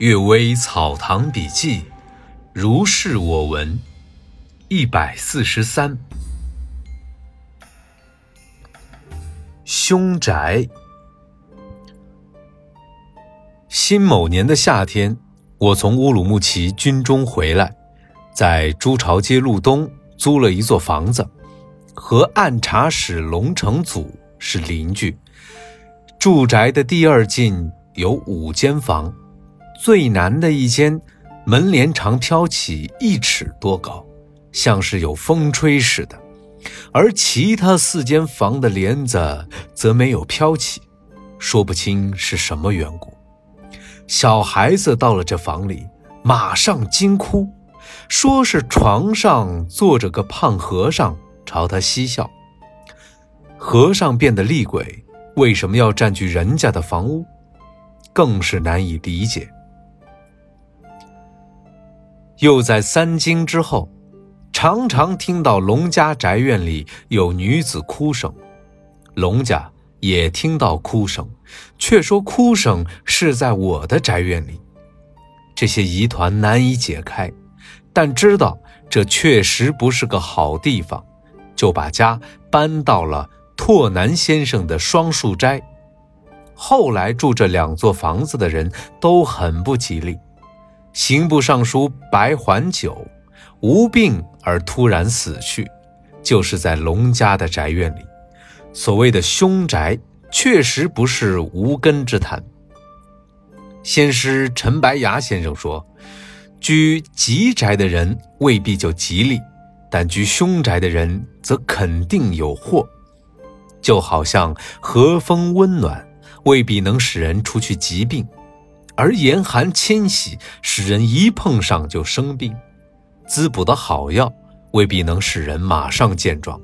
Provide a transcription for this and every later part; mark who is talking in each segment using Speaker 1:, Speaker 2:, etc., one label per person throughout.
Speaker 1: 阅微草堂笔记，如是我闻。一百四十三，凶宅。辛某年的夏天，我从乌鲁木齐军中回来，在朱朝街路东租了一座房子，和按察使龙成祖是邻居。住宅的第二进有五间房。最南的一间，门帘长飘起一尺多高，像是有风吹似的；而其他四间房的帘子则没有飘起，说不清是什么缘故。小孩子到了这房里，马上惊哭，说是床上坐着个胖和尚，朝他嬉笑。和尚变的厉鬼，为什么要占据人家的房屋，更是难以理解。又在三更之后，常常听到龙家宅院里有女子哭声，龙家也听到哭声，却说哭声是在我的宅院里。这些疑团难以解开，但知道这确实不是个好地方，就把家搬到了拓南先生的双树斋。后来住这两座房子的人都很不吉利。刑部尚书白环九无病而突然死去，就是在龙家的宅院里。所谓的凶宅，确实不是无根之谈。先师陈白牙先生说，居吉宅的人未必就吉利，但居凶宅的人则肯定有祸。就好像和风温暖，未必能使人除去疾病。而严寒侵袭，使人一碰上就生病；滋补的好药未必能使人马上健壮，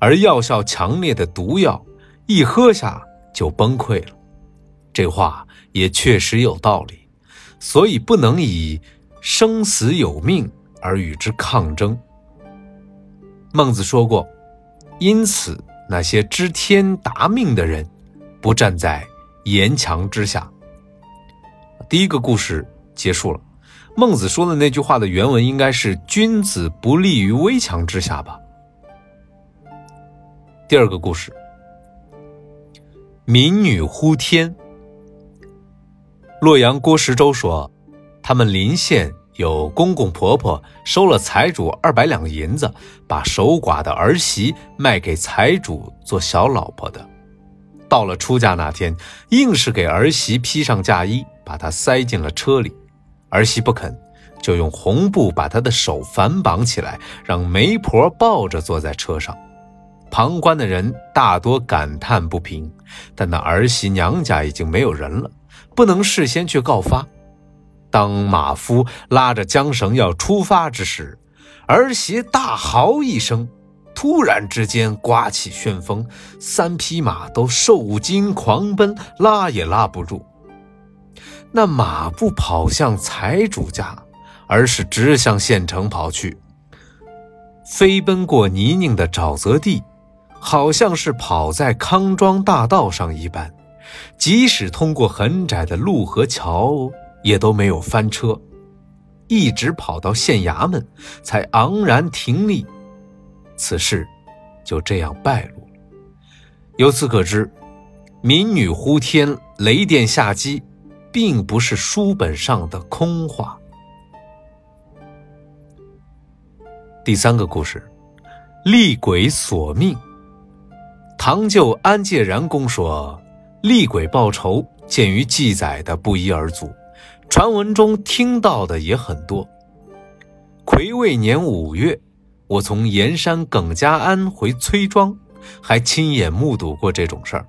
Speaker 1: 而药效强烈的毒药一喝下就崩溃了。这话也确实有道理，所以不能以生死有命而与之抗争。孟子说过：“因此，那些知天达命的人，不站在严墙之下。”第一个故事结束了，孟子说的那句话的原文应该是“君子不立于危墙之下”吧。第二个故事，民女呼天。洛阳郭石洲说，他们临县有公公婆婆收了财主二百两银子，把守寡的儿媳卖给财主做小老婆的。到了出嫁那天，硬是给儿媳披上嫁衣。把她塞进了车里，儿媳不肯，就用红布把她的手反绑起来，让媒婆抱着坐在车上。旁观的人大多感叹不平，但那儿媳娘家已经没有人了，不能事先去告发。当马夫拉着缰绳要出发之时，儿媳大嚎一声，突然之间刮起旋风，三匹马都受惊狂奔，拉也拉不住。那马不跑向财主家，而是直向县城跑去，飞奔过泥泞的沼泽地，好像是跑在康庄大道上一般。即使通过很窄的路和桥，也都没有翻车，一直跑到县衙门，才昂然停立。此事就这样败露了。由此可知，民女呼天，雷电下击。并不是书本上的空话。第三个故事，厉鬼索命。唐舅安介然公说，厉鬼报仇，见于记载的不一而足，传闻中听到的也很多。癸未年五月，我从盐山耿家庵回崔庄，还亲眼目睹过这种事儿。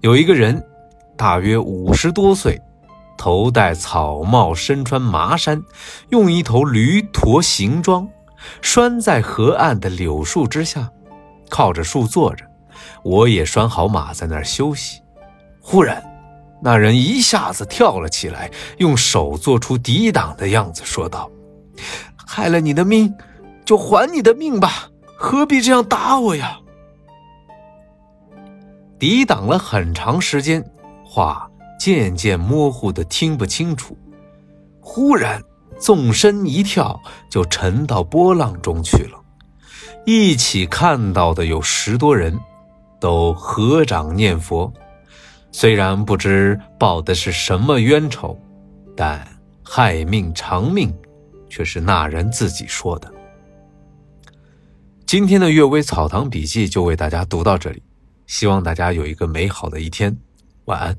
Speaker 1: 有一个人。大约五十多岁，头戴草帽，身穿麻衫，用一头驴驮行装，拴在河岸的柳树之下，靠着树坐着。我也拴好马在那儿休息。忽然，那人一下子跳了起来，用手做出抵挡的样子，说道：“害了你的命，就还你的命吧，何必这样打我呀？”抵挡了很长时间。话渐渐模糊的听不清楚。忽然，纵身一跳，就沉到波浪中去了。一起看到的有十多人，都合掌念佛。虽然不知报的是什么冤仇，但害命偿命，却是那人自己说的。今天的《阅微草堂笔记》就为大家读到这里，希望大家有一个美好的一天，晚安。